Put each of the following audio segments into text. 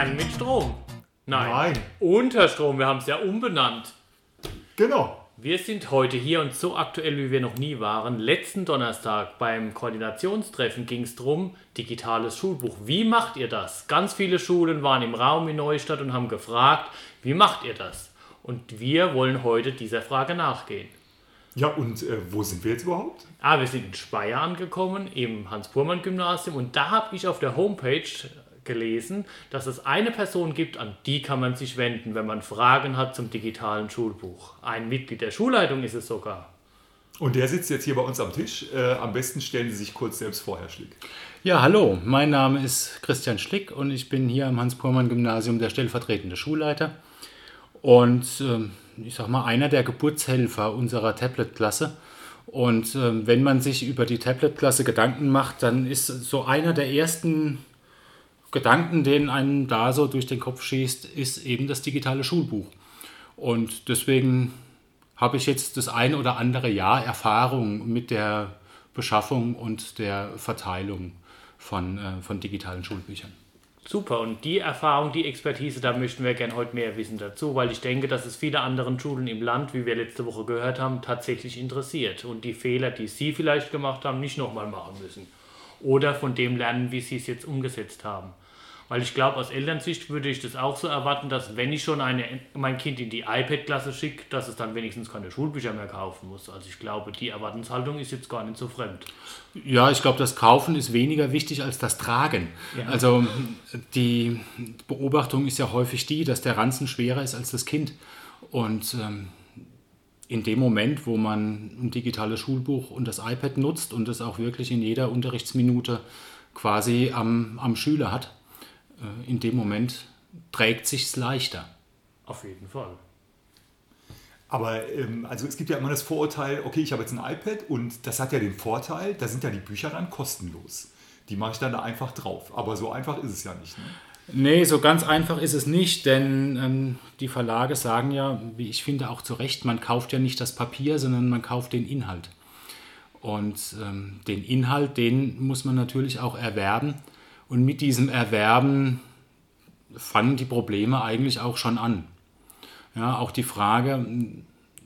Lernen mit Strom. Nein. Nein. Unter Strom, wir haben es ja umbenannt. Genau. Wir sind heute hier und so aktuell, wie wir noch nie waren. Letzten Donnerstag beim Koordinationstreffen ging es darum, digitales Schulbuch. Wie macht ihr das? Ganz viele Schulen waren im Raum in Neustadt und haben gefragt, wie macht ihr das? Und wir wollen heute dieser Frage nachgehen. Ja, und äh, wo sind wir jetzt überhaupt? Ah, wir sind in Speyer angekommen, im Hans-Purmann-Gymnasium und da habe ich auf der Homepage gelesen, dass es eine Person gibt, an die kann man sich wenden, wenn man Fragen hat zum digitalen Schulbuch. Ein Mitglied der Schulleitung ist es sogar. Und der sitzt jetzt hier bei uns am Tisch. Äh, am besten stellen Sie sich kurz selbst vor, Herr Schlick. Ja, hallo, mein Name ist Christian Schlick und ich bin hier am Hans-Purmann-Gymnasium der stellvertretende Schulleiter und ähm, ich sag mal einer der Geburtshelfer unserer Tablet-Klasse. Und ähm, wenn man sich über die Tablet-Klasse Gedanken macht, dann ist so einer der ersten Gedanken, den einem da so durch den Kopf schießt, ist eben das digitale Schulbuch. Und deswegen habe ich jetzt das ein oder andere Jahr Erfahrung mit der Beschaffung und der Verteilung von, äh, von digitalen Schulbüchern. Super, und die Erfahrung, die Expertise, da möchten wir gerne heute mehr wissen dazu, weil ich denke, dass es viele anderen Schulen im Land, wie wir letzte Woche gehört haben, tatsächlich interessiert und die Fehler, die Sie vielleicht gemacht haben, nicht nochmal machen müssen. Oder von dem lernen, wie Sie es jetzt umgesetzt haben. Weil ich glaube, aus Elternsicht würde ich das auch so erwarten, dass wenn ich schon eine, mein Kind in die iPad-Klasse schicke, dass es dann wenigstens keine Schulbücher mehr kaufen muss. Also ich glaube, die Erwartenshaltung ist jetzt gar nicht so fremd. Ja, ich glaube, das Kaufen ist weniger wichtig als das Tragen. Ja. Also die Beobachtung ist ja häufig die, dass der Ranzen schwerer ist als das Kind. Und ähm, in dem Moment, wo man ein digitales Schulbuch und das iPad nutzt und es auch wirklich in jeder Unterrichtsminute quasi am, am Schüler hat, äh, in dem Moment trägt sich's leichter. Auf jeden Fall. Aber ähm, also es gibt ja immer das Vorurteil, okay, ich habe jetzt ein iPad und das hat ja den Vorteil, da sind ja die Bücher dann kostenlos. Die mache ich dann da einfach drauf. Aber so einfach ist es ja nicht. Ne? Nee, so ganz einfach ist es nicht, denn ähm, die Verlage sagen ja, wie ich finde auch zu Recht, man kauft ja nicht das Papier, sondern man kauft den Inhalt. Und ähm, den Inhalt, den muss man natürlich auch erwerben. Und mit diesem Erwerben fangen die Probleme eigentlich auch schon an. Ja, auch die Frage,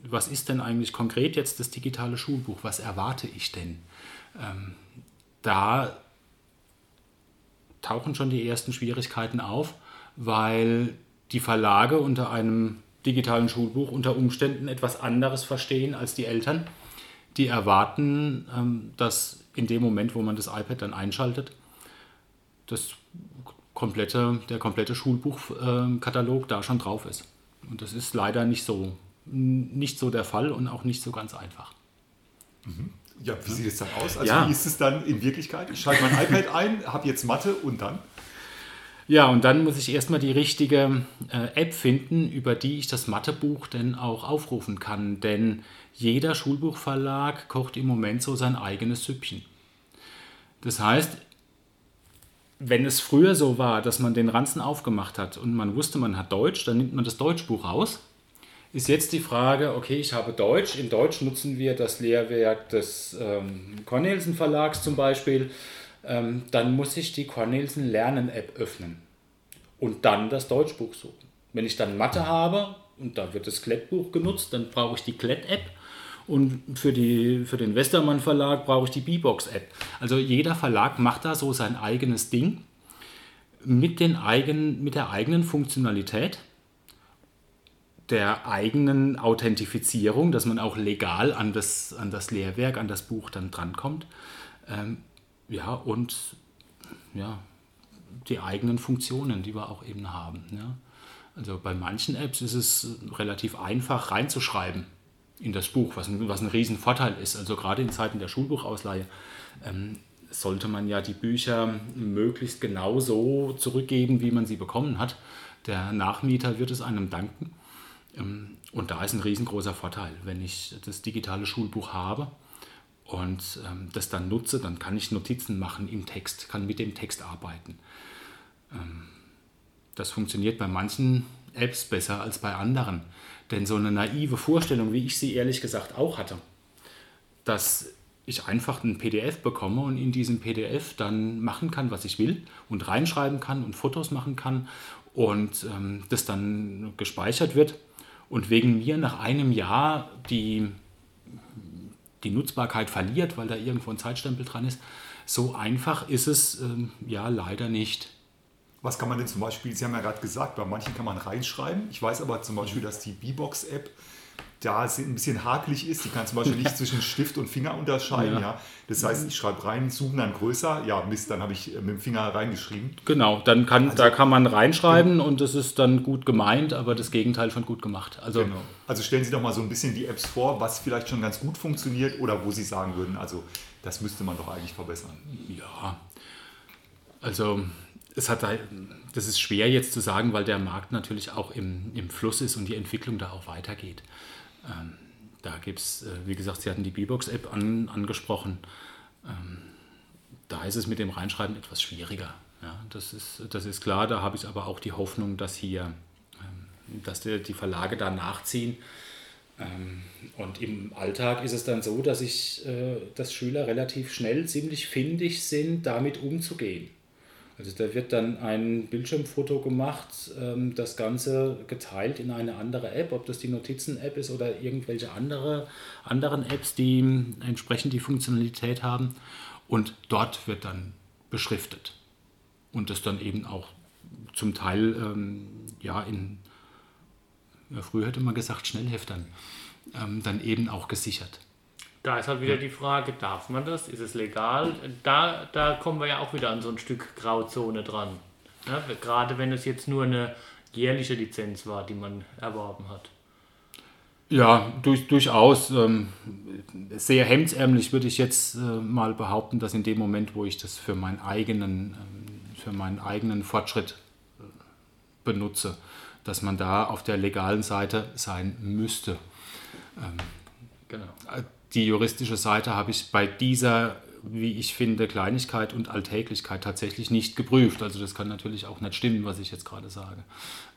was ist denn eigentlich konkret jetzt das digitale Schulbuch? Was erwarte ich denn? Ähm, da tauchen schon die ersten Schwierigkeiten auf, weil die Verlage unter einem digitalen Schulbuch unter Umständen etwas anderes verstehen als die Eltern. Die erwarten, ähm, dass in dem Moment, wo man das iPad dann einschaltet, das komplette, der komplette Schulbuchkatalog da schon drauf ist. Und das ist leider nicht so, nicht so der Fall und auch nicht so ganz einfach. Ja, wie sieht es dann aus? Also Ja. wie ist es dann in Wirklichkeit? Ich schalte mein iPad ein, habe jetzt Mathe und dann? Ja, und dann muss ich erstmal die richtige äh, App finden, über die ich das Mathebuch denn auch aufrufen kann. Denn jeder Schulbuchverlag kocht im Moment so sein eigenes Süppchen. Das heißt, wenn es früher so war, dass man den Ranzen aufgemacht hat und man wusste, man hat Deutsch, dann nimmt man das Deutschbuch raus. Ist jetzt die Frage, okay, ich habe Deutsch. In Deutsch nutzen wir das Lehrwerk des ähm, Cornelsen Verlags zum Beispiel. Ähm, dann muss ich die Cornelsen Lernen App öffnen und dann das Deutschbuch suchen. Wenn ich dann Mathe habe und da wird das Klettbuch genutzt, dann brauche ich die Klett-App und für, die, für den Westermann Verlag brauche ich die B-Box-App. Also jeder Verlag macht da so sein eigenes Ding mit, den eigen, mit der eigenen Funktionalität, der eigenen Authentifizierung, dass man auch legal an das, an das Lehrwerk, an das Buch dann drankommt. Ähm, ja, und ja, die eigenen Funktionen, die wir auch eben haben. Ja. Also bei manchen Apps ist es relativ einfach reinzuschreiben in das Buch, was ein, was ein Riesenvorteil ist. Also gerade in Zeiten der Schulbuchausleihe ähm, sollte man ja die Bücher möglichst genau so zurückgeben, wie man sie bekommen hat. Der Nachmieter wird es einem danken. Ähm, Und da ist ein riesengroßer Vorteil, wenn ich das digitale Schulbuch habe und ähm, das dann nutze, dann kann ich Notizen machen im Text, kann mit dem Text arbeiten. Ähm, das funktioniert bei manchen Apps besser als bei anderen. Denn so eine naive Vorstellung, wie ich sie ehrlich gesagt auch hatte, dass ich einfach ein PDF bekomme und in diesem PDF dann machen kann, was ich will und reinschreiben kann und Fotos machen kann und ähm, das dann gespeichert wird und wegen mir nach einem Jahr die, die Nutzbarkeit verliert, weil da irgendwo ein Zeitstempel dran ist. So einfach ist es ähm, ja leider nicht. Was kann man denn zum Beispiel, Sie haben ja gerade gesagt, bei manchen kann man reinschreiben. Ich weiß aber zum Beispiel, dass die B-Box-App da es ein bisschen hakelig ist. Die kann zum Beispiel nicht zwischen Stift und Finger unterscheiden. Ja. ja. Das heißt, ich schreibe rein, zoom dann größer. Ja, Mist, dann habe ich äh, mit dem Finger reingeschrieben. Genau, dann kann, also, da kann man reinschreiben und das ist dann gut gemeint, aber das Gegenteil von gut gemacht. Also, genau. also stellen Sie doch mal so ein bisschen die Apps vor, was vielleicht schon ganz gut funktioniert oder wo Sie sagen würden, also das müsste man doch eigentlich verbessern. Ja, also es hat das ist schwer jetzt zu sagen, weil der Markt natürlich auch im, im Fluss ist und die Entwicklung da auch weitergeht. Ähm, da gibt es, äh, wie gesagt, Sie hatten die B-Box-App an, angesprochen. Ähm, da ist es mit dem Reinschreiben etwas schwieriger. Ja, das, ist, das ist klar. Da habe ich aber auch die Hoffnung, dass hier ähm, dass die, die Verlage da nachziehen. Ähm, und im Alltag ist es dann so, dass, ich, äh, dass Schüler relativ schnell ziemlich findig sind, damit umzugehen. Also da wird dann ein Bildschirmfoto gemacht, ähm, das Ganze geteilt in eine andere App, ob das die Notizen-App ist oder irgendwelche andere, anderen Apps, die entsprechend die Funktionalität haben. Und dort wird dann beschriftet. Und das dann eben auch zum Teil ähm, ja, in, früher hätte man gesagt, Schnellheftern, ähm, dann eben auch gesichert. Da ist halt wieder die Frage, darf man das? Ist es legal? Da, da kommen wir ja auch wieder an so ein Stück Grauzone dran. Ja, gerade wenn es jetzt nur eine jährliche Lizenz war, die man erworben hat. Ja, durch, durchaus. Ähm, sehr hemdsärmlich würde ich jetzt äh, mal behaupten, dass in dem Moment, wo ich das für meinen eigenen, ähm, für meinen eigenen Fortschritt äh, benutze, dass man da auf der legalen Seite sein müsste. Ähm, genau. Die juristische Seite habe ich bei dieser, wie ich finde, Kleinigkeit und Alltäglichkeit tatsächlich nicht geprüft. Also das kann natürlich auch nicht stimmen, was ich jetzt gerade sage.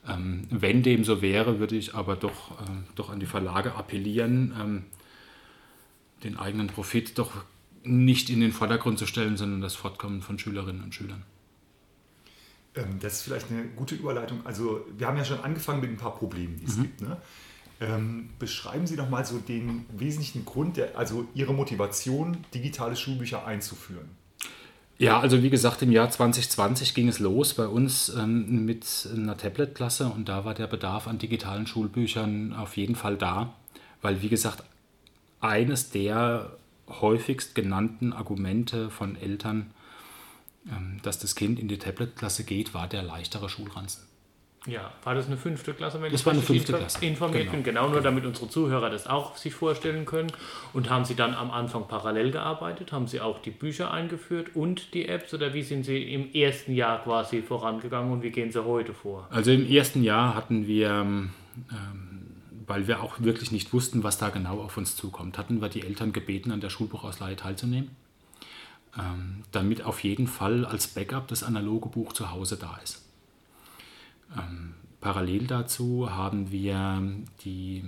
Ähm, wenn dem so wäre, würde ich aber doch, äh, doch an die Verlage appellieren, ähm, den eigenen Profit doch nicht in den Vordergrund zu stellen, sondern das Fortkommen von Schülerinnen und Schülern. Ähm, das ist vielleicht eine gute Überleitung. Also wir haben ja schon angefangen mit ein paar Problemen, die es mhm. gibt. Ne? Ähm, beschreiben Sie doch mal so den wesentlichen Grund, der, also Ihre Motivation, digitale Schulbücher einzuführen. Ja, also wie gesagt, im Jahr 2020 ging es los bei uns ähm, mit einer Tablet-Klasse und da war der Bedarf an digitalen Schulbüchern auf jeden Fall da, weil wie gesagt, eines der häufigst genannten Argumente von Eltern, ähm, dass das Kind in die Tablet-Klasse geht, war der leichtere Schulranzen. Ja, war das eine fünfte Klasse, wenn das ich war eine fünfte Klasse. informiert genau. bin? Genau, nur genau. damit unsere Zuhörer das auch sich vorstellen können. Und haben Sie dann am Anfang parallel gearbeitet? Haben Sie auch die Bücher eingeführt und die Apps? Oder wie sind Sie im ersten Jahr quasi vorangegangen und wie gehen Sie heute vor? Also im ersten Jahr hatten wir, ähm, weil wir auch wirklich nicht wussten, was da genau auf uns zukommt, hatten wir die Eltern gebeten, an der Schulbuchausleihe teilzunehmen. Ähm, damit auf jeden Fall als Backup das analoge Buch zu Hause da ist. Ähm, parallel dazu haben wir die,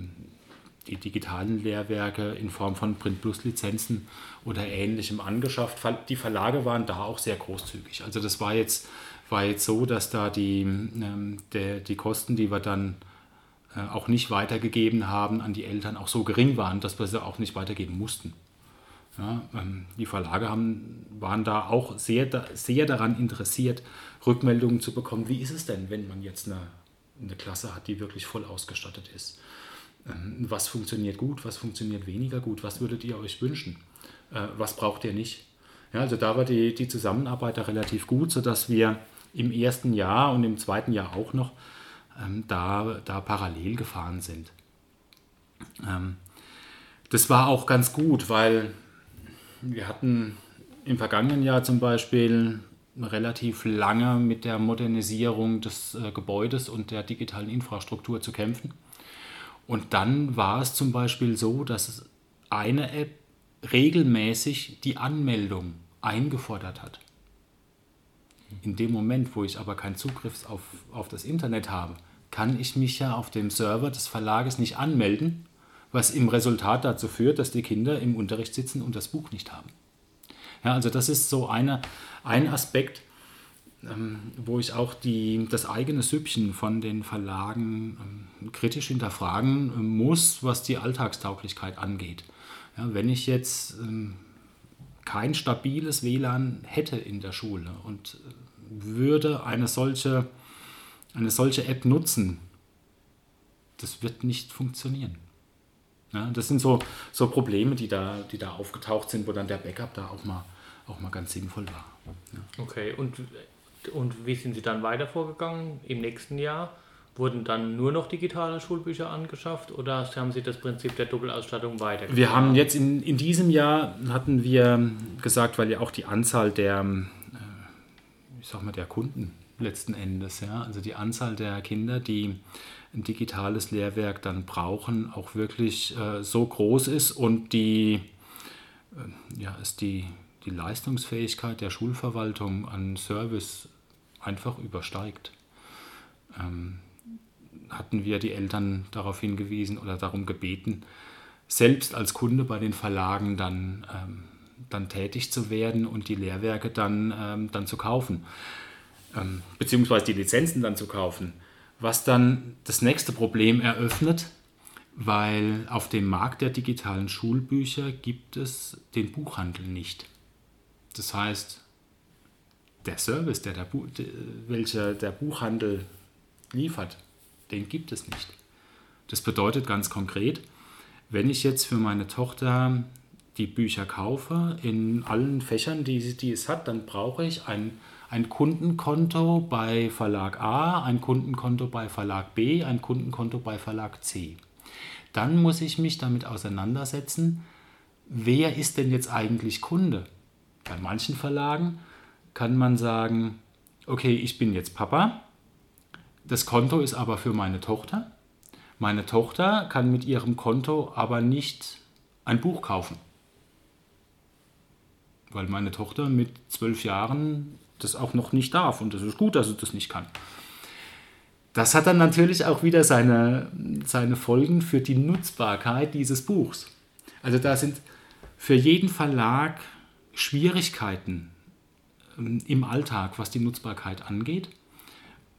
die digitalen Lehrwerke in Form von Print Plus Lizenzen oder ähnlichem angeschafft. Die Verlage waren da auch sehr großzügig. Also das war jetzt, war jetzt so, dass da die, ähm, der, die Kosten, die wir dann äh, auch nicht weitergegeben haben an die Eltern, auch so gering waren, dass wir sie auch nicht weitergeben mussten. Ja, ähm, die Verlage haben, waren da auch sehr, sehr daran interessiert, Rückmeldungen zu bekommen. Wie ist es denn, wenn man jetzt eine, eine Klasse hat, die wirklich voll ausgestattet ist? Ähm, was funktioniert gut, was funktioniert weniger gut? Was würdet ihr euch wünschen? Äh, was braucht ihr nicht? Ja, also da war die, die Zusammenarbeit da relativ gut, sodass wir im ersten Jahr und im zweiten Jahr auch noch ähm, da, da parallel gefahren sind. Ähm, das war auch ganz gut, weil wir hatten im vergangenen Jahr zum Beispiel relativ lange mit der Modernisierung des äh, Gebäudes und der digitalen Infrastruktur zu kämpfen. Und dann war es zum Beispiel so, dass eine App regelmäßig die Anmeldung eingefordert hat. In dem Moment, wo ich aber keinen Zugriff auf, auf das Internet habe, kann ich mich ja auf dem Server des Verlages nicht anmelden was im Resultat dazu führt, dass die Kinder im Unterricht sitzen und das Buch nicht haben. Ja, also das ist so eine, ein Aspekt, ähm, wo ich auch die, das eigene Süppchen von den Verlagen ähm, kritisch hinterfragen ähm, muss, was die Alltagstauglichkeit angeht. Ja, wenn ich jetzt ähm, kein stabiles WLAN hätte in der Schule und äh, würde eine solche, eine solche App nutzen, das wird nicht funktionieren. Ja, das sind so, so Probleme, die da, die da aufgetaucht sind, wo dann der Backup da auch mal, auch mal ganz sinnvoll war. Ja. Okay, und, und wie sind Sie dann weiter vorgegangen im nächsten Jahr? Wurden dann nur noch digitale Schulbücher angeschafft oder haben Sie das Prinzip der Doppelausstattung weitergeführt? Wir haben jetzt in, in diesem Jahr, hatten wir gesagt, weil ja auch die Anzahl der, äh, ich sag mal, der Kunden letzten Endes, ja, also die Anzahl der Kinder, die ein digitales Lehrwerk dann brauchen, auch wirklich äh, so groß ist und die, äh, ja, ist die, die Leistungsfähigkeit der Schulverwaltung an Service einfach übersteigt. Ähm, hatten wir die Eltern darauf hingewiesen oder darum gebeten, selbst als Kunde bei den Verlagen dann, ähm, dann tätig zu werden und die Lehrwerke dann, ähm, dann zu kaufen, ähm, beziehungsweise die Lizenzen dann zu kaufen was dann das nächste Problem eröffnet, weil auf dem Markt der digitalen Schulbücher gibt es den Buchhandel nicht. Das heißt, der Service, der der, Bu welcher der Buchhandel liefert, den gibt es nicht. Das bedeutet ganz konkret, wenn ich jetzt für meine Tochter die Bücher kaufe in allen Fächern, die, die es hat, dann brauche ich ein ein Kundenkonto bei Verlag A, ein Kundenkonto bei Verlag B, ein Kundenkonto bei Verlag C. Dann muss ich mich damit auseinandersetzen, wer ist denn jetzt eigentlich Kunde? Bei manchen Verlagen kann man sagen, okay, ich bin jetzt Papa, das Konto ist aber für meine Tochter. Meine Tochter kann mit ihrem Konto aber nicht ein Buch kaufen, weil meine Tochter mit zwölf Jahren das auch noch nicht darf. Und das ist gut, dass es das nicht kann. Das hat dann natürlich auch wieder seine, seine Folgen für die Nutzbarkeit dieses Buchs. Also da sind für jeden Verlag Schwierigkeiten ähm, im Alltag, was die Nutzbarkeit angeht.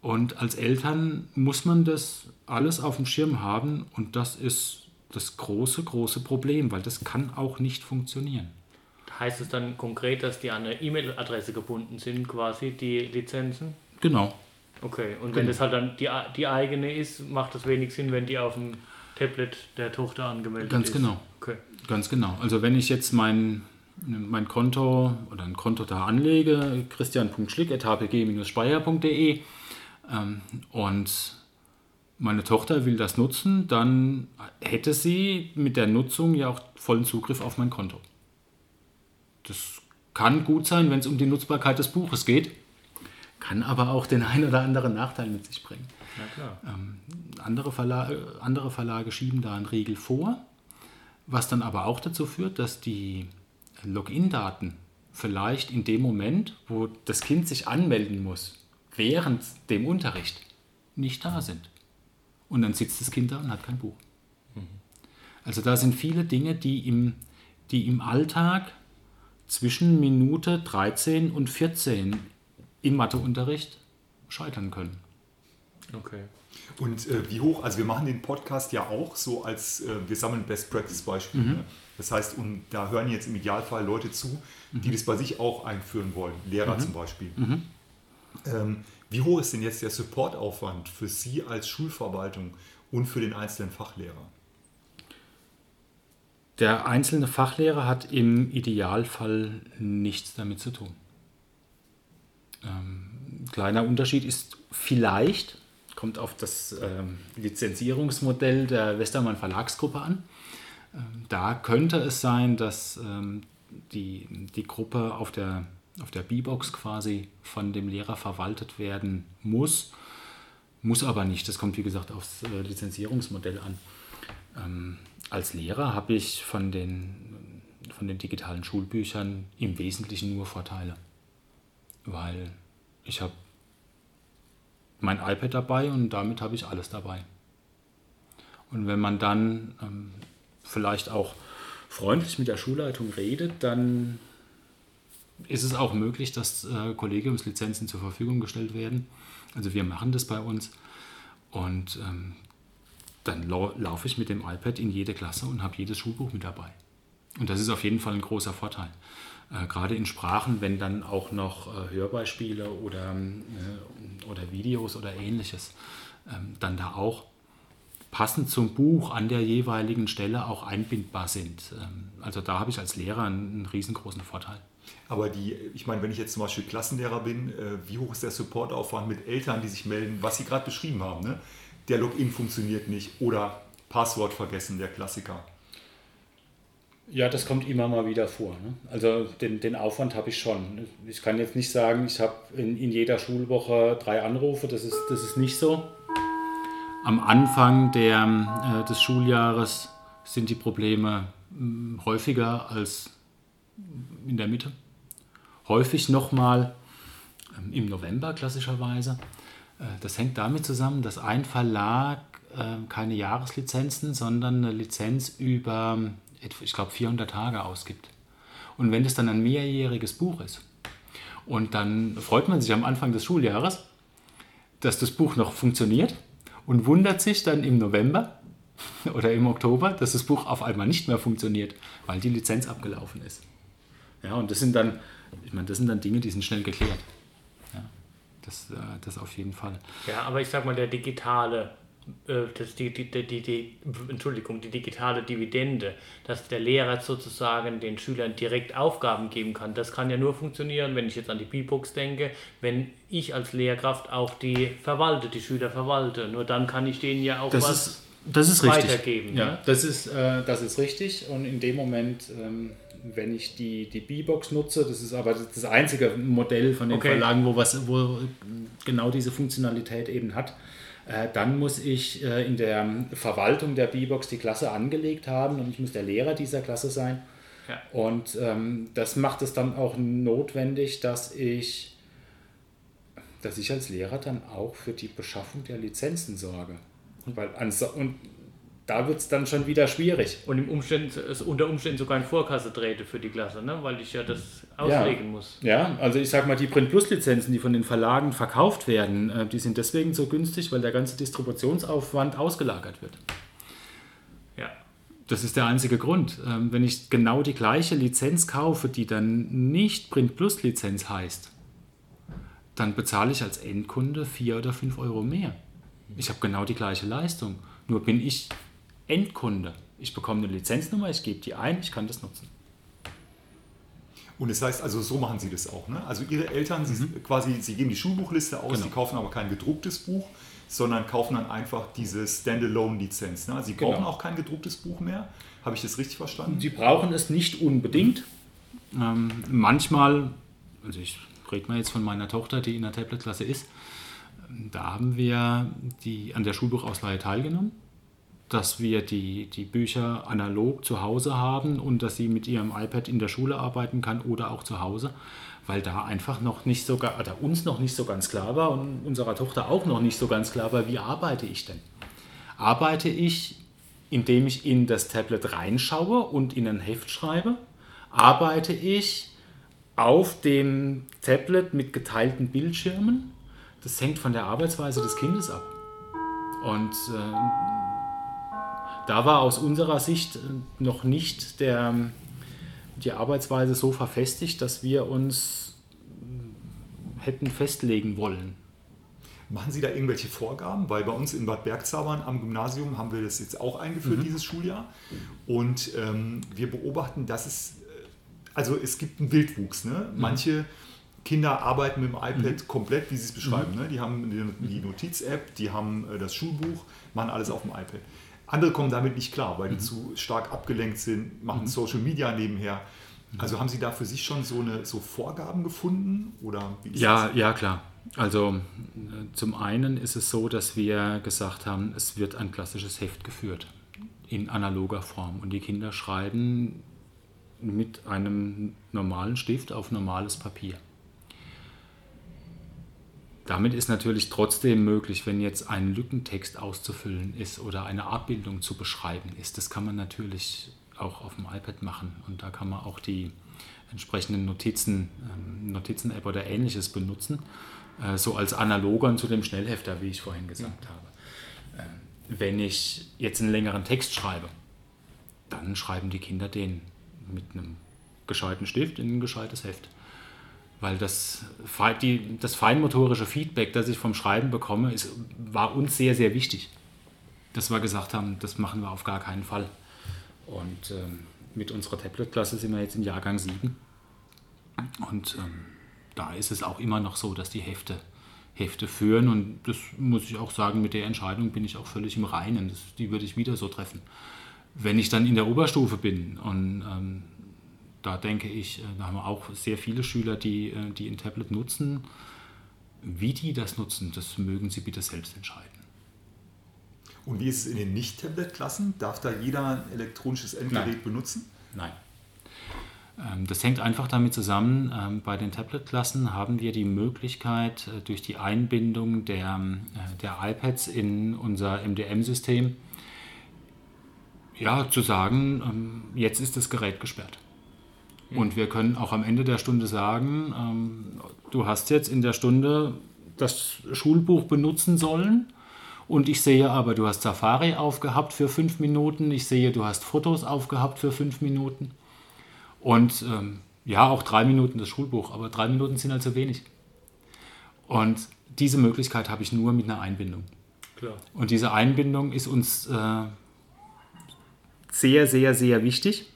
Und als Eltern muss man das alles auf dem Schirm haben und das ist das große, große Problem, weil das kann auch nicht funktionieren. Heißt es dann konkret, dass die an eine E-Mail-Adresse gebunden sind, quasi die Lizenzen? Genau. Okay, und wenn genau. das halt dann die, die eigene ist, macht das wenig Sinn, wenn die auf dem Tablet der Tochter angemeldet Ganz ist? Ganz genau. Okay. Ganz genau. Also wenn ich jetzt mein, mein Konto oder ein Konto da anlege, christian.schlick.hpg-speyer.de ähm, und meine Tochter will das nutzen, dann hätte sie mit der Nutzung ja auch vollen Zugriff auf mein Konto. Das kann gut sein, wenn es um die Nutzbarkeit des Buches geht, kann aber auch den einen oder anderen Nachteil mit sich bringen. Ähm, andere, Verlage, andere Verlage schieben da einen Regel vor, was dann aber auch dazu führt, dass die Login-Daten vielleicht in dem Moment, wo das Kind sich anmelden muss, während dem Unterricht, nicht da sind. Und dann sitzt das Kind da und hat kein Buch. Mhm. Also da sind viele Dinge, die im, die im Alltag zwischen Minute 13 und 14 im Matheunterricht scheitern können. Okay. Und äh, wie hoch, also wir machen den Podcast ja auch so als, äh, wir sammeln Best Practice Beispiele. Mhm. Das heißt, und da hören jetzt im Idealfall Leute zu, die mhm. das bei sich auch einführen wollen, Lehrer mhm. zum Beispiel. Mhm. Ähm, wie hoch ist denn jetzt der Supportaufwand für Sie als Schulverwaltung und für den einzelnen Fachlehrer? Der einzelne Fachlehrer hat im Idealfall nichts damit zu tun. Ähm, kleiner Unterschied ist vielleicht, kommt auf das ähm, Lizenzierungsmodell der Westermann Verlagsgruppe an. Ähm, da könnte es sein, dass ähm, die, die Gruppe auf der, auf der B-Box quasi von dem Lehrer verwaltet werden muss. Muss aber nicht. Das kommt, wie gesagt, aufs äh, Lizenzierungsmodell an. Als Lehrer habe ich von den, von den digitalen Schulbüchern im Wesentlichen nur Vorteile. Weil ich habe mein iPad dabei und damit habe ich alles dabei. Und wenn man dann ähm, vielleicht auch freundlich mit der Schulleitung redet, dann ist es auch möglich, dass äh, Kollegiumslizenzen zur Verfügung gestellt werden. Also wir machen das bei uns. Und ähm, dann lau laufe ich mit dem iPad in jede Klasse und habe jedes Schulbuch mit dabei. Und das ist auf jeden Fall ein großer Vorteil. Äh, gerade in Sprachen, wenn dann auch noch äh, Hörbeispiele oder, äh, oder Videos oder ähnliches ähm, dann da auch passend zum Buch an der jeweiligen Stelle auch einbindbar sind. Ähm, also da habe ich als Lehrer einen, einen riesengroßen Vorteil. Aber die, ich meine, wenn ich jetzt zum Beispiel Klassenlehrer bin, äh, wie hoch ist der Supportaufwand mit Eltern, die sich melden, was sie gerade beschrieben haben? Ne? Der Login funktioniert nicht oder Passwort vergessen, der Klassiker. Ja, das kommt immer mal wieder vor. Ne? Also den, den Aufwand habe ich schon. Ich kann jetzt nicht sagen, ich habe in, in jeder Schulwoche drei Anrufe, das ist, das ist nicht so. Am Anfang der, äh, des Schuljahres sind die Probleme mh, hm, häufiger als in der Mitte. Häufig nochmal ähm, im November klassischerweise. Äh, das hängt damit zusammen, dass ein Verlag äh, keine Jahreslizenzen, sondern eine Lizenz über ich glaube, 400 Tage ausgibt. Und wenn es dann ein mehrjähriges Buch ist, und dann freut man sich am Anfang des Schuljahres, dass das Buch noch funktioniert und wundert sich dann im November oder im Oktober, dass das Buch auf einmal nicht mehr funktioniert, weil die Lizenz abgelaufen ist. Ja, und das sind dann, ich meine, das sind dann Dinge, die sind schnell geklärt. Das, äh, das auf jeden Fall. Ja, aber ich sag mal, der digitale äh, das, die, die, die, die, Entschuldigung, die digitale Dividende, dass der Lehrer sozusagen den Schülern direkt Aufgaben geben kann. Das kann ja nur funktionieren, wenn ich jetzt an die B-Books denke, wenn ich als Lehrkraft auch die verwalte, die Schüler verwalte. Nur dann kann ich denen ja auch das was ist, das ist weitergeben. Richtig. Ja, ne? das, ist, äh, das ist richtig. Und in dem Moment, ähm, wenn ich die, die B-Box nutze, das ist aber das einzige Modell von den okay. Verlagen, wo, was, wo genau diese Funktionalität eben hat äh, dann muss ich äh, in der Verwaltung der B-Box die Klasse angelegt haben und ich muss der Lehrer dieser Klasse sein. Ja. Und ähm, das macht es dann auch notwendig, dass ich, dass ich als Lehrer dann auch für die Beschaffung der Lizenzen sorge. Weil und da wird es dann schon wieder schwierig. Und im Umständen, unter Umständen sogar in Vorkasse trete für die Klasse, ne? weil ich ja das auslegen ja. muss. Ja, also ich sag mal, die Print Plus Lizenzen, die von den Verlagen verkauft werden, äh, die sind deswegen so günstig, weil der ganze Distributionsaufwand ausgelagert wird. Ja. Das ist der einzige Grund. Ähm, wenn ich genau die gleiche Lizenz kaufe, die dann nicht Print Plus Lizenz heißt, dann bezahle ich als Endkunde 4 oder 5 Euro mehr. Ich habe genau die gleiche Leistung. Nur bin ich Endkunde. Ich bekomme eine Lizenznummer, ich gebe die ein, ich kann das nutzen. Und das heißt also, so machen Sie das auch. Ne? Also Ihre Eltern, Sie, mhm. quasi, Sie geben die Schulbuchliste aus, genau. Sie kaufen aber kein gedrucktes Buch, sondern kaufen dann einfach diese Standalone-Lizenz. Ne? Also Sie brauchen genau. auch kein gedrucktes Buch mehr. Habe ich das richtig verstanden? Sie brauchen es nicht unbedingt. Ähm, manchmal, also ich rede mal jetzt von meiner Tochter, die in der Tablet-Klasse ist, da haben wir die, an der Schulbuchausleihe teilgenommen dass wir die, die Bücher analog zu Hause haben und dass sie mit ihrem iPad in der Schule arbeiten kann oder auch zu Hause, weil da einfach noch nicht so, oder uns noch nicht so ganz klar war und unserer Tochter auch noch nicht so ganz klar war, wie arbeite ich denn? Arbeite ich, indem ich in das Tablet reinschaue und in ein Heft schreibe? Arbeite ich auf dem Tablet mit geteilten Bildschirmen? Das hängt von der Arbeitsweise des Kindes ab. Und äh, da war aus unserer Sicht äh, noch nicht der, die Arbeitsweise so verfestigt, dass wir uns äh, hätten festlegen wollen. Machen Sie da irgendwelche Vorgaben? Weil bei uns in Bad Bergzabern am Gymnasium haben wir das jetzt auch eingeführt, mhm. dieses Schuljahr. Und ähm, wir beobachten, dass es, äh, also es gibt einen Wildwuchs. Ne? Mhm. Manche Kinder arbeiten mit dem iPad mhm. komplett, wie Sie es beschreiben. Mhm. Ne? Die haben die Notiz-App, die haben das Schulbuch, machen alles auf dem iPad. Andere kommen damit nicht klar, weil die mhm. zu stark abgelenkt sind, machen mhm. Social Media nebenher. Mhm. Also haben Sie da für sich schon so, eine, so Vorgaben gefunden? Oder ja, das? ja, klar. Also äh, zum einen ist es so, dass wir gesagt haben, es wird ein klassisches Heft geführt in analoger Form und die Kinder schreiben mit einem normalen Stift auf normales Papier. Damit ist natürlich trotzdem möglich, wenn jetzt ein Lückentext auszufüllen ist oder eine Abbildung zu beschreiben ist. Das kann man natürlich auch auf dem iPad machen und da kann man auch die entsprechenden Notizen, ähm, Notizen-App oder ähnliches benutzen, äh, so als Analogon zu dem Schnellhefter, wie ich vorhin gesagt ja. habe. Ähm, wenn ich jetzt einen längeren Text schreibe, dann schreiben die Kinder den mit einem gescheiten Stift in ein gescheites Heft. Weil das, die, das feinmotorische Feedback, das ich vom Schreiben bekomme, ist, war uns sehr, sehr wichtig. Dass wir gesagt haben, das machen wir auf gar keinen Fall. Und ähm, mit unserer Tablet-Klasse sind wir jetzt in Jahrgang 7. Und ähm, da ist es auch immer noch so, dass die Hefte, Hefte führen. Und das muss ich auch sagen, mit der Entscheidung bin ich auch völlig im Reinen. Das, die würde ich wieder so treffen. Wenn ich dann in der Oberstufe bin und ähm, da denke ich, äh, da haben wir auch sehr viele Schüler, die, äh, die ein Tablet nutzen. Wie die das nutzen, das mögen sie bitte selbst entscheiden. Und wie ist es in den Nicht-Tablet-Klassen? Darf da jeder ein elektronisches Endgerät Nein. benutzen? Nein. Ähm, das hängt einfach damit zusammen, ähm, bei den Tablet-Klassen haben wir die Möglichkeit, äh, durch die Einbindung der, der iPads in unser MDM-System, ja, zu sagen, ähm, jetzt ist das Gerät gesperrt. Und wir können auch am Ende der Stunde sagen, ähm, du hast jetzt in der Stunde das Schulbuch benutzen sollen. Und ich sehe aber, du hast Safari aufgehabt für fünf Minuten. Ich sehe, du hast Fotos aufgehabt für fünf Minuten. Und ähm, ja, auch drei Minuten das Schulbuch, aber drei Minuten sind halt zu wenig. Und diese Möglichkeit habe ich nur mit einer Einbindung. Klar. Und diese Einbindung ist uns äh, sehr, sehr, sehr wichtig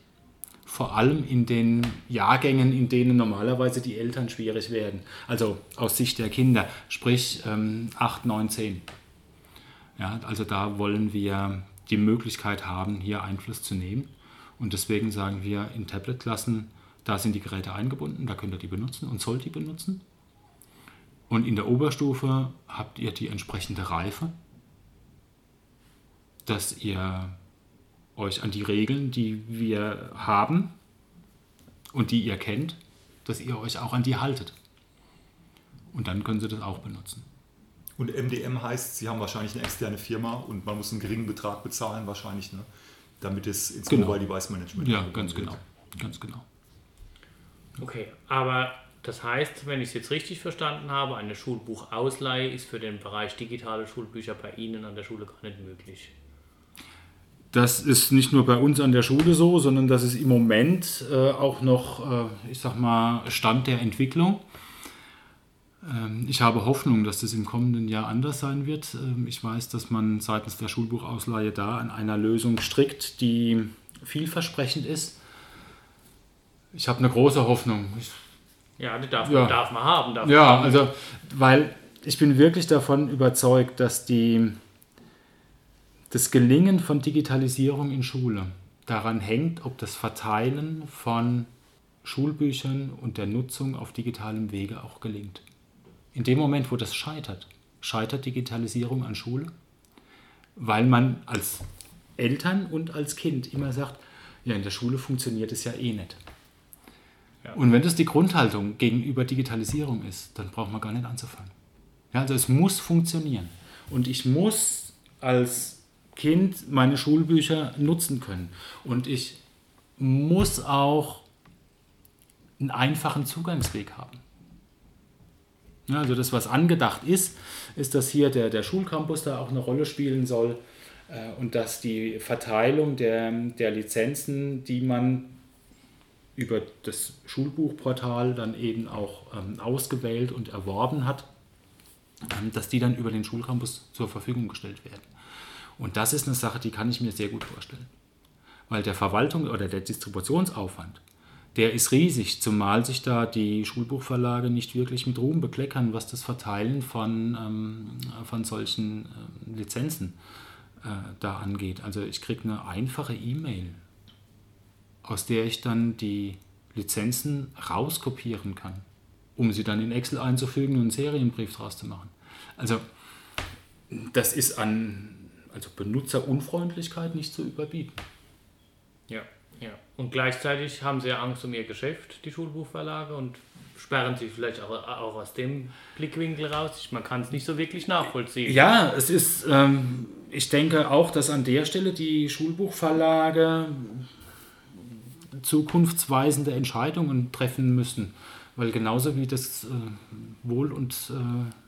vor allem in den Jahrgängen, in denen normalerweise die Eltern schwierig werden. Also aus Sicht der Kinder, sprich ähm, 8, 9, 10. Ja, also da wollen wir die Möglichkeit haben, hier Einfluss zu nehmen. Und deswegen sagen wir in Tablet-Klassen, da sind die Geräte eingebunden, da könnt ihr die benutzen und sollt die benutzen. Und in der Oberstufe habt ihr die entsprechende Reife, dass ihr euch an die Regeln, die wir haben und die ihr kennt, dass ihr euch auch an die haltet. Und dann können sie das auch benutzen. Und MDM heißt, Sie haben wahrscheinlich eine externe Firma und man muss einen geringen Betrag bezahlen, wahrscheinlich, ne? damit es ins Genau. Mobile Device Management Ja, ganz wird. genau. Ganz genau. Okay, aber das heißt, wenn ich es jetzt richtig verstanden habe, eine Schulbuchausleihe ist für den Bereich digitale Schulbücher bei Ihnen an der Schule gar nicht möglich. Das ist nicht nur bei uns an der Schule so, sondern das ist im Moment äh, auch noch, äh, ich sag mal, Stand der Entwicklung. Ähm, ich habe Hoffnung, dass das im kommenden Jahr anders sein wird. Ähm, ich weiß, dass man seitens der Schulbuchausleihe da an einer Lösung strickt, die vielversprechend ist. Ich habe eine große Hoffnung. Ich Ja, die darf, Ja. darf man haben. Darf Ja, man haben. also, weil ich bin wirklich davon überzeugt, dass die, das Gelingen von Digitalisierung in Schule daran hängt, ob das Verteilen von Schulbüchern und der Nutzung auf digitalem Wege auch gelingt. In dem Moment, wo das scheitert, scheitert Digitalisierung an Schule, weil man als Eltern und als Kind immer sagt, ja, in der Schule funktioniert es ja eh nicht. Und wenn das die Grundhaltung gegenüber Digitalisierung ist, dann braucht man gar nicht anzufangen. Ja, also es muss funktionieren. Und ich muss als Kind meine Schulbücher nutzen können. Und ich muss auch einen einfachen Zugangsweg haben. Also das, was angedacht ist, ist, dass hier der, der Schulcampus da auch eine Rolle spielen soll äh, und dass die Verteilung der, der Lizenzen, die man über das Schulbuchportal dann eben auch ähm, ausgewählt und erworben hat, ähm, dass die dann über den Schulcampus zur Verfügung gestellt werden. Und das ist eine Sache, die kann ich mir sehr gut vorstellen. Weil der Verwaltung oder der Distributionsaufwand, der ist riesig, zumal sich da die Schulbuchverlage nicht wirklich mit Ruhm bekleckern, was das Verteilen von, ähm, von solchen ähm, Lizenzen äh, da angeht. Also ich kriege eine einfache E-Mail aus der ich dann die Lizenzen rauskopieren kann, um sie dann in Excel einzufügen und einen Serienbrief draus zu machen. Also das ist an also Benutzerunfreundlichkeit nicht zu überbieten. Ja, ja. Und gleichzeitig haben sie ja Angst um ihr Geschäft, die Schulbuchverlage, und sperren sich vielleicht auch, auch aus dem Blickwinkel raus. Man kann es nicht so wirklich nachvollziehen. Ja, es ist, ähm, ich denke auch, dass an der Stelle die Schulbuchverlage zukunftsweisende Entscheidungen treffen müssen. Weil genauso wie das äh, Wohl und äh,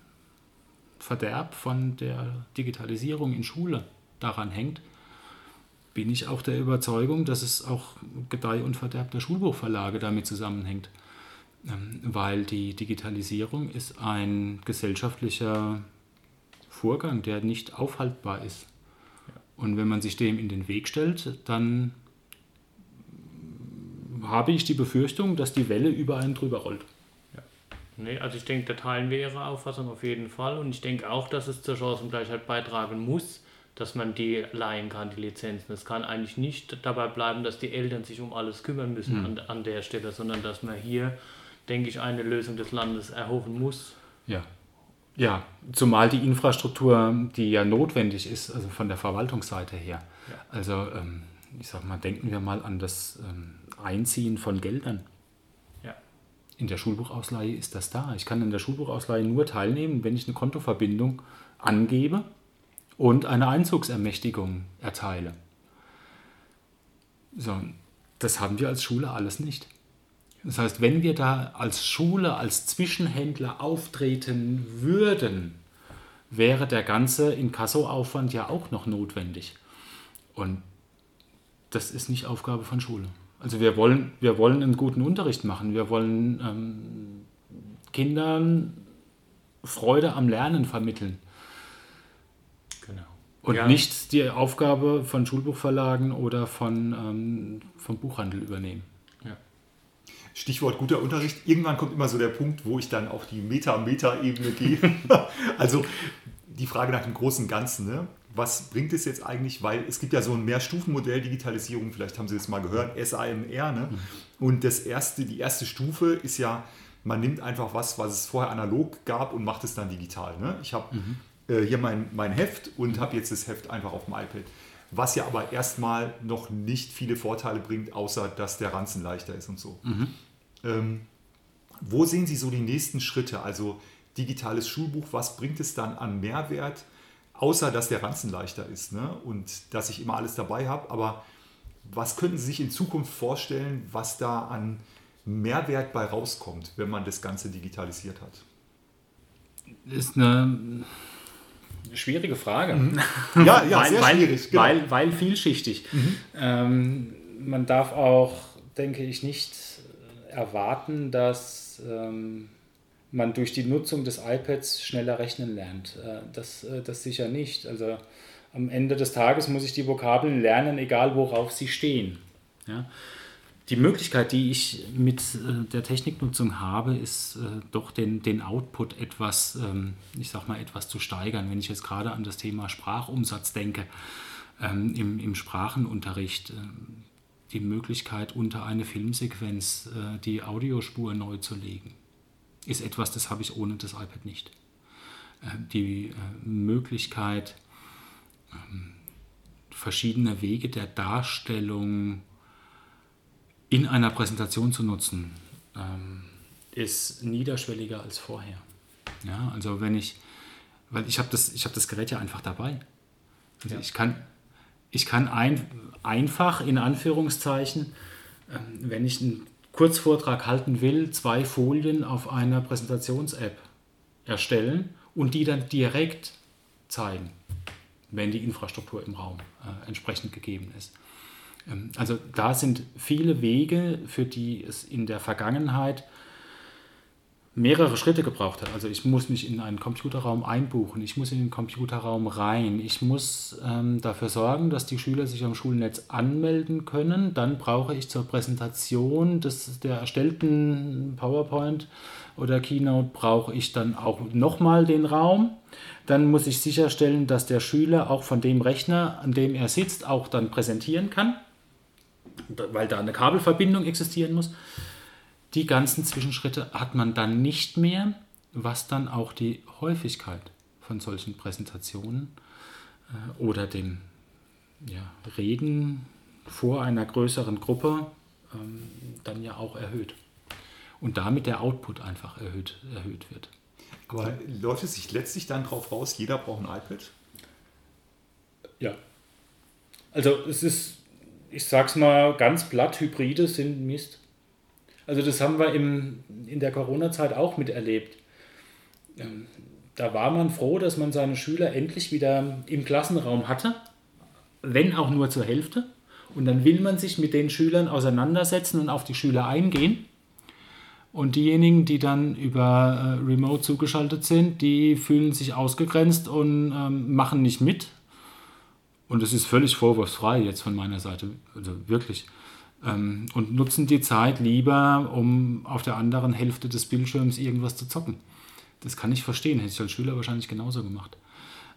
Verderb von der Digitalisierung in Schule daran hängt, bin ich auch der Überzeugung, dass es auch Gedeih und Verderb der Schulbuchverlage damit zusammenhängt. Ähm, weil die Digitalisierung ist ein gesellschaftlicher Vorgang, der nicht aufhaltbar ist. Und wenn man sich dem in den Weg stellt, dann habe ich die Befürchtung, dass die Welle über einen drüber rollt. Nee, also ich denke, da teilen wir Ihre Auffassung auf jeden Fall. Und ich denke auch, dass es zur Chancengleichheit beitragen muss, dass man die leihen kann, die Lizenzen. Es kann eigentlich nicht dabei bleiben, dass die Eltern sich um alles kümmern müssen mhm. an, an der Stelle, sondern dass man hier, denke ich, eine Lösung des Landes erhoffen muss. Ja, ja, zumal die Infrastruktur, die ja notwendig ist, also von der Verwaltungsseite her. Ja. Also ähm, ich sag mal, denken wir mal an das ähm, Einziehen von Geldern. In der Schulbuchausleihe ist das da. Ich kann in der Schulbuchausleihe nur teilnehmen, wenn ich eine Kontoverbindung angebe und eine Einzugsermächtigung erteile. So, das haben wir als Schule alles nicht. Das heißt, wenn wir da als Schule, als Zwischenhändler auftreten würden, wäre der ganze Inkassoaufwand ja auch noch notwendig. Und das ist nicht Aufgabe von Schule. Also wir wollen, wir wollen einen guten Unterricht machen. Wir wollen ähm, Kindern Freude am Lernen vermitteln. Genau. Und ja. nicht die Aufgabe von Schulbuchverlagen oder von, ähm, vom Buchhandel übernehmen. Stichwort guter Unterricht. Irgendwann kommt immer so der Punkt, wo ich dann auf die Meta-Meta-Ebene gehe. also die Frage nach dem großen Ganzen. Ne? Was bringt es jetzt eigentlich? Weil es gibt ja so ein Mehrstufenmodell Digitalisierung, vielleicht haben Sie das mal gehört, SAMR. Ne? Mhm. Und das erste, die erste Stufe ist ja, man nimmt einfach was, was es vorher analog gab und macht es dann digital. Ne? Ich habe mhm. äh, hier mein, mein Heft und habe jetzt das Heft einfach auf dem iPad was ja aber erstmal noch nicht viele Vorteile bringt, außer dass der Ranzen leichter ist und so. Mhm. Ähm, wo sehen Sie so die nächsten Schritte? Also digitales Schulbuch, was bringt es dann an Mehrwert, außer dass der Ranzen leichter ist ne? und dass ich immer alles dabei habe? Aber was könnten Sie sich in Zukunft vorstellen, was da an Mehrwert bei rauskommt, wenn man das Ganze digitalisiert hat? Ist eine schwierige Frage. Mhm. Ja, ja, weil, sehr schwierig. Genau. Weil, weil vielschichtig. Mhm. Ähm, man darf auch, denke ich, nicht erwarten, dass ähm, man durch die Nutzung des iPads schneller rechnen lernt. Äh, das, äh, das sicher nicht. Also am Ende des Tages muss ich die Vokabeln lernen, egal worauf sie stehen. Ja? Die Möglichkeit, die ich mit äh, der Techniknutzung habe, ist doch den, den Output etwas, ähm, ich sag mal, etwas zu steigern. Wenn ich jetzt gerade an das Thema Sprachumsatz denke, ähm, im, im Sprachenunterricht, die Möglichkeit, unter eine Filmsequenz die Audiospur neu zu legen. Ist etwas, das habe ich ohne das iPad nicht. Äh, die äh, Möglichkeit, ähm, verschiedene Wege der Darstellung in einer Präsentation zu nutzen, ähm, ist niederschwelliger als vorher. Ja, also wenn ich, weil ich habe das, hab das Gerät ja einfach dabei. Also ja. ich kann ich kann ein, einfach in Anführungszeichen, ähm, wenn ich einen Kurzvortrag halten will, zwei Folien auf einer Präsentations-App erstellen und die dann direkt zeigen, wenn die Infrastruktur im Raum äh, entsprechend gegeben ist. Ähm, also da sind viele Wege, für die es in der Vergangenheit mehrere Schritte gebraucht hat. Also ich muss mich in einen Computerraum einbuchen, ich muss in den Computerraum rein, ich muss ähm, dafür sorgen, dass die Schüler sich am Schulnetz anmelden können. Dann brauche ich zur Präsentation des, der erstellten PowerPoint oder Keynote brauche ich dann auch nochmal den Raum. Dann muss ich sicherstellen, dass der Schüler auch von dem Rechner, an dem er sitzt, auch dann präsentieren kann, weil da eine Kabelverbindung existieren muss. Die ganzen Zwischenschritte hat man dann nicht mehr, was dann auch die Häufigkeit von solchen Präsentationen äh, oder dem ja, Reden vor einer größeren Gruppe ähm, dann ja auch erhöht. Und damit der Output einfach erhöht, erhöht wird. Aber läuft es sich letztlich dann darauf raus, jeder braucht ein iPad? Ja. Also es ist ich sag's mal ganz platt, Hybride sind Mist. Also das haben wir im, in der Corona-Zeit auch miterlebt. Ähm, da war man froh, dass man seine Schüler endlich wieder im Klassenraum hatte, wenn auch nur zur Hälfte. Und dann will man sich mit den Schülern auseinandersetzen und auf die Schüler eingehen. Und diejenigen, die dann über äh, Remote zugeschaltet sind, die fühlen sich ausgegrenzt und ähm, machen nicht mit. Und es ist völlig vorwurfsfrei jetzt von meiner Seite, also wirklich. Ähm, und nutzen die Zeit lieber, um auf der anderen Hälfte des Bildschirms irgendwas zu zocken. Das kann ich verstehen, hätte ich als Schüler wahrscheinlich genauso gemacht.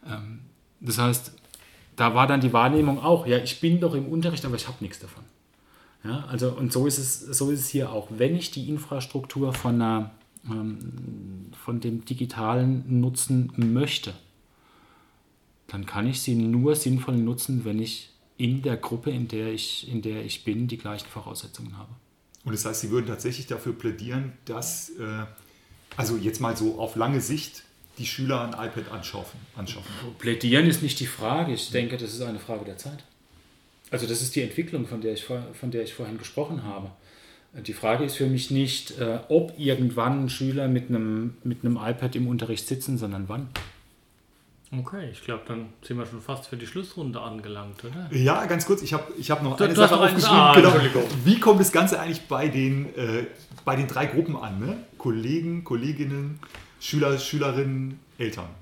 Ähm, das heißt, da war dann die Wahrnehmung auch, ja, ich bin doch im Unterricht, aber ich habe nichts davon. Ja, also, und so ist, es, so ist es hier auch. Wenn ich die Infrastruktur von, einer, ähm, von dem digitalen nutzen möchte, dann kann ich sie nur sinnvoll nutzen, wenn ich in der Gruppe, in der ich, in der ich bin, die gleichen Voraussetzungen habe. Und das heißt, Sie würden tatsächlich dafür plädieren, dass, äh, also jetzt mal so auf lange Sicht, die Schüler ein iPad anschaffen, anschaffen. Plädieren ist nicht die Frage. Ich denke, das ist eine Frage der Zeit. Also das ist die Entwicklung, von der ich, von der ich vorhin gesprochen habe. Die Frage ist für mich nicht, äh, ob irgendwann Schüler mit einem, mit einem iPad im Unterricht sitzen, sondern wann. Okay, ich glaube, dann sind wir schon fast für die Schlussrunde angelangt, oder? Ja, ganz kurz, ich habe ich hab noch du, eine du Sache aufgeschrieben. Ah, genau. Wie kommt das Ganze eigentlich bei den, äh, bei den drei Gruppen an? Ne? Kollegen, Kolleginnen, Schüler, Schülerinnen, Eltern.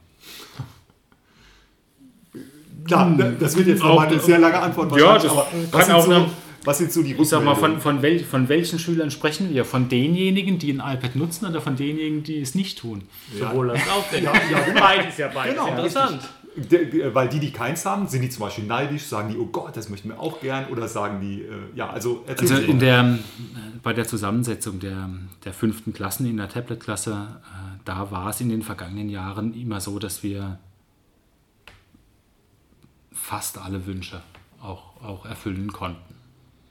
Klar, hm. das wird jetzt nochmal eine sehr lange Antwort. Ja, das aber kann auch so, was sind so die Ich sag mal, von, von, wel, von welchen Schülern sprechen wir? Von denjenigen, die ein iPad nutzen oder von denjenigen, die es nicht tun? Ja. Sowohl als auch. Ja, ja, genau. Beides ja beides. Genau, interessant. Der, weil die, die keins haben, sind die zum Beispiel neidisch, sagen die, oh Gott, das möchten wir auch gern, oder sagen die, äh, ja, also Also in der, äh, bei der Zusammensetzung der, der fünften Klassen in der Tablet-Klasse, äh, da war es in den vergangenen Jahren immer so, dass wir fast alle Wünsche auch, auch erfüllen konnten.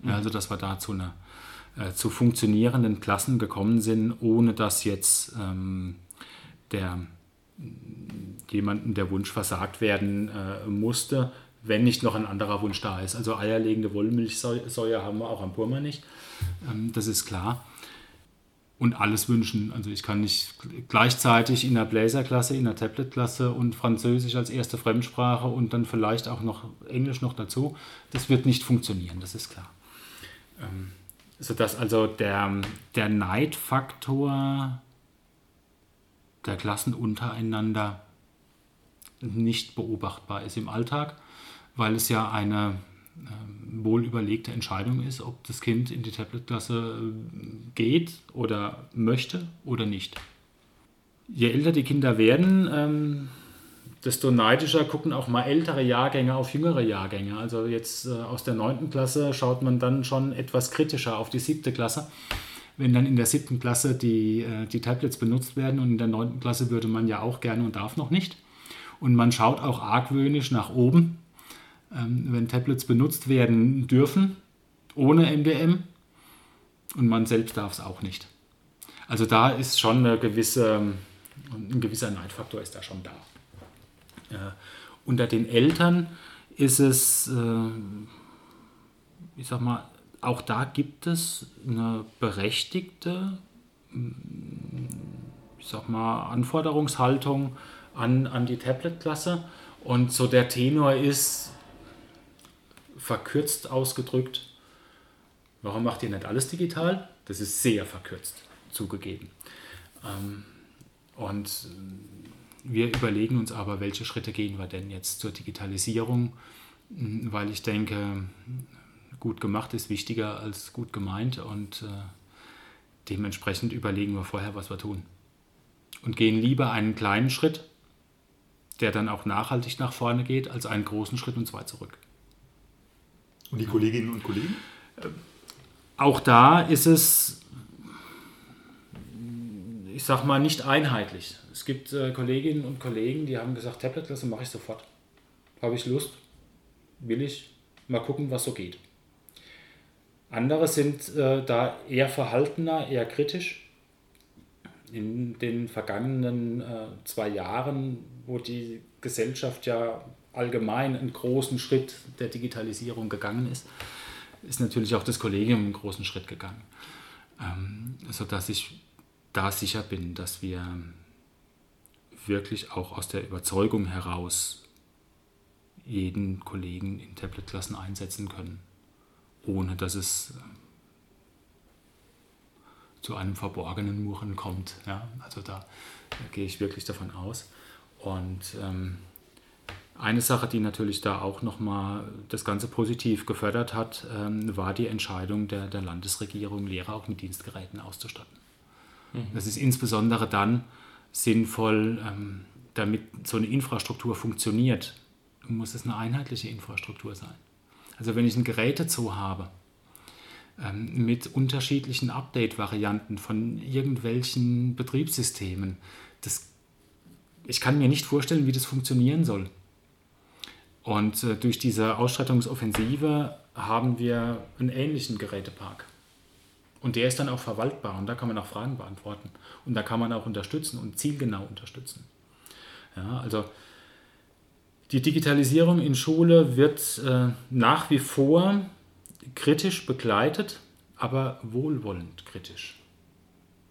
Mhm. Also dass wir da zu, einer, äh, zu funktionierenden Klassen gekommen sind, ohne dass jetzt ähm, der, jemandem der Wunsch versagt werden äh, musste, wenn nicht noch ein anderer Wunsch da ist. Also eierlegende Wollmilchsäure haben wir auch am Burma nicht, ähm, das ist klar und alles wünschen. Also ich kann nicht gleichzeitig in der Bläserklasse, in der Tablet-Klasse und Französisch als erste Fremdsprache und dann vielleicht auch noch Englisch noch dazu. Das wird nicht funktionieren, das ist klar. Ähm, sodass also der, der Neidfaktor der Klassen untereinander nicht beobachtbar ist im Alltag, weil es ja eine ähm, wohl überlegte Entscheidung ist, ob das Kind in die Tablet-Klasse äh, geht oder möchte oder nicht. Je älter die Kinder werden, ähm, desto neidischer gucken auch mal ältere Jahrgänge auf jüngere Jahrgänge. Also jetzt äh, aus der 9. Klasse schaut man dann schon etwas kritischer auf die siebte Klasse. Wenn dann in der siebten Klasse die, äh, die Tablets benutzt werden und in der 9. Klasse würde man ja auch gerne und darf noch nicht. Und man schaut auch argwöhnisch nach oben, ähm, wenn Tablets benutzt werden dürfen, ohne MDM. Und man selbst darf es auch nicht. Also da ist schon eine gewisse, ein gewisser Neidfaktor ist da schon da. Äh, unter den Eltern ist es, äh, ich sag mal, auch da gibt es eine berechtigte, ich sag mal, Anforderungshaltung an, an die Tablet-Klasse. Und so der Tenor ist, verkürzt ausgedrückt, warum macht ihr nicht alles digital? Das ist sehr verkürzt zugegeben. Ähm, und wir überlegen uns aber, welche Schritte gehen wir denn jetzt zur Digitalisierung, weil ich denke, gut gemacht ist wichtiger als gut gemeint und äh, dementsprechend überlegen wir vorher, was wir tun. Und gehen lieber einen kleinen Schritt, der dann auch nachhaltig nach vorne geht, als einen großen Schritt und zwei zurück. Und die Kolleginnen und Kollegen? Auch da ist es, ich sag mal, nicht einheitlich. Es gibt äh, Kolleginnen und Kollegen, die haben gesagt, Tabletklasse mache ich sofort. Habe ich Lust? Will ich? Mal gucken, was so geht. Andere sind äh, da eher verhaltener, eher kritisch. In den vergangenen äh, zwei Jahren, wo die Gesellschaft ja allgemein einen großen Schritt der Digitalisierung gegangen ist, ist natürlich auch das Kollegium einen großen Schritt gegangen, ähm, sodass ich da sicher bin, dass wir wirklich auch aus der Überzeugung heraus jeden Kollegen in Tablet-Klassen einsetzen können, ohne dass es äh, zu einem verborgenen Murren kommt. Ja? Also da, da gehe ich wirklich davon aus. Und ähm, eine Sache, die natürlich da auch nochmal das Ganze positiv gefördert hat, ähm, war die Entscheidung der, der Landesregierung, Lehrer auch mit Dienstgeräten auszustatten. Mhm. Das ist insbesondere dann sinnvoll, ähm, damit so eine Infrastruktur funktioniert, muss es eine einheitliche Infrastruktur sein. Also wenn ich ein Gerätezoo habe, ähm, mit unterschiedlichen Update-Varianten von irgendwelchen Betriebssystemen, das, ich kann mir nicht vorstellen, wie das funktionieren soll. Und äh, durch diese Ausstattungsoffensive haben wir einen ähnlichen Gerätepark. Und der ist dann auch verwaltbar und da kann man auch Fragen beantworten. Und da kann man auch unterstützen und zielgenau unterstützen. Ja, also die Digitalisierung in Schule wird äh, nach wie vor kritisch begleitet, aber wohlwollend kritisch.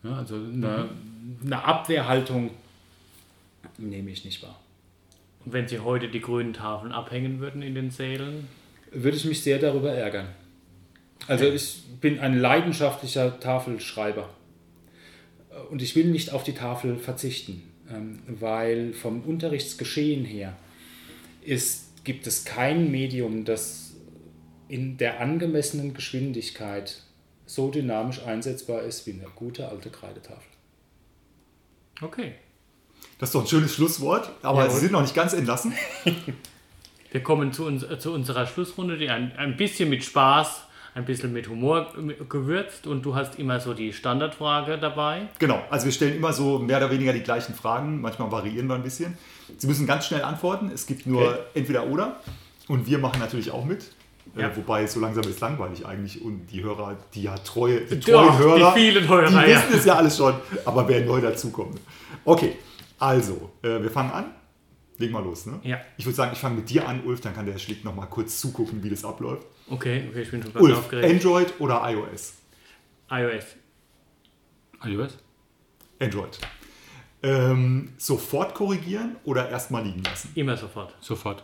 Ja, also eine, mhm. eine Abwehrhaltung nehme ich nicht wahr. Und wenn Sie heute die grünen Tafeln abhängen würden in den Sälen? Würde ich mich sehr darüber ärgern. Also ich bin ein leidenschaftlicher Tafelschreiber. Und ich will nicht auf die Tafel verzichten, ähm, weil vom Unterrichtsgeschehen her ist, gibt es kein Medium, das in der angemessenen Geschwindigkeit so dynamisch einsetzbar ist wie eine gute alte Kreidetafel. Okay. Das ist doch ein schönes Schlusswort, aber ja, Sie sind noch nicht ganz entlassen. Wir kommen zu, uns, zu unserer Schlussrunde, die ein, ein bisschen mit Spaß ein bisschen mit Humor gewürzt und du hast immer so die Standardfrage dabei. Genau, also wir stellen immer so mehr oder weniger die gleichen Fragen, manchmal variieren wir ein bisschen. Sie müssen ganz schnell antworten, es gibt nur okay. entweder oder und wir machen natürlich auch mit. Äh, ja. Äh, wobei so langsam ist langweilig eigentlich und die Hörer, die ja treue, die treuen Doch, Hörer, die, vielen Hörer, die ja. wissen es ja alles schon, aber wer neu dazukommt. Okay, also, äh, wir fangen an. Leg mal los, ne? Ja. Ich würde sagen, ich fange mit dir an, Ulf, dann kann der Herr Schlick noch mal kurz zugucken, wie das abläuft. Okay, okay, ich bin schon ganz Ulf, aufgeregt. Android oder iOS? iOS. iOS? Android. Ähm, sofort korrigieren oder erstmal liegen lassen? Immer sofort. Sofort.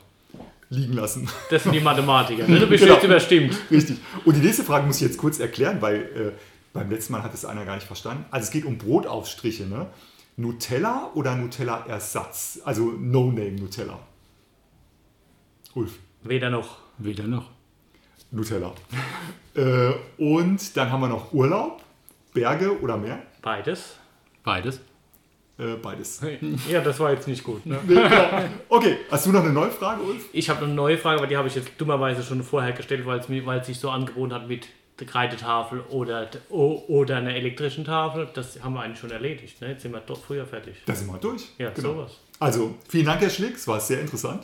Liegen lassen. Das sind die Mathematiker. Ne? Du bist genau. jetzt überstimmt. Richtig. Und die nächste Frage muss ich jetzt kurz erklären, weil äh, beim letzten Mal hat es einer gar nicht verstanden. Also es geht um Brotaufstriche. Ne? Nutella oder Nutella-Ersatz? Also No-Name Nutella. Ulf. Weder noch. Weder noch. Nutella. äh, und dann haben wir noch Urlaub, Berge oder Meer. Beides. Beides. Äh, beides. Ja, das war jetzt nicht gut. Ne? Nee, genau. Okay, hast du noch eine neue Frage, Ulf? Ich habe eine neue Frage, aber die habe ich jetzt dummerweise schon vorher gestellt, weil es, weil es sich so angeboten hat mit der Kreidetafel oder, oder einer elektrischen Tafel. Das haben wir eigentlich schon erledigt. Ne? Jetzt sind wir doch früher fertig. Da sind wir durch. Ja, genau. sowas. Also, vielen Dank, Herr Schlick. Es war sehr interessant.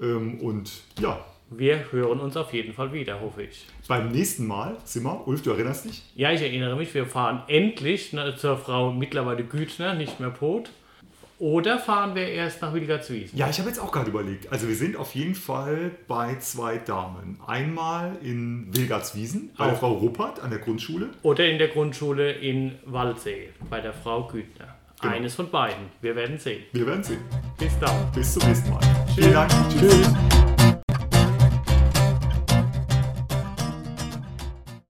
Ähm, und ja, wir hören uns auf jeden Fall wieder, hoffe ich. Beim nächsten Mal, Simmer, Ulf, du erinnerst dich? Ja, ich erinnere mich. Wir fahren endlich ne, zur Frau mittlerweile Gütner, nicht mehr Pot. Oder fahren wir erst nach Willigertswiesen? Ja, ich habe jetzt auch gerade überlegt. Also wir sind auf jeden Fall bei zwei Damen. Einmal in Wilgartswiesen bei der Frau Ruppert an der Grundschule. Oder in der Grundschule in Waldsee bei der Frau Gütner. Genau. Eines von beiden. Wir werden sehen. Wir werden sehen. Bis dann. Bis zum nächsten Mal. Tschüss. Vielen Dank. Tschüss. Tschüss.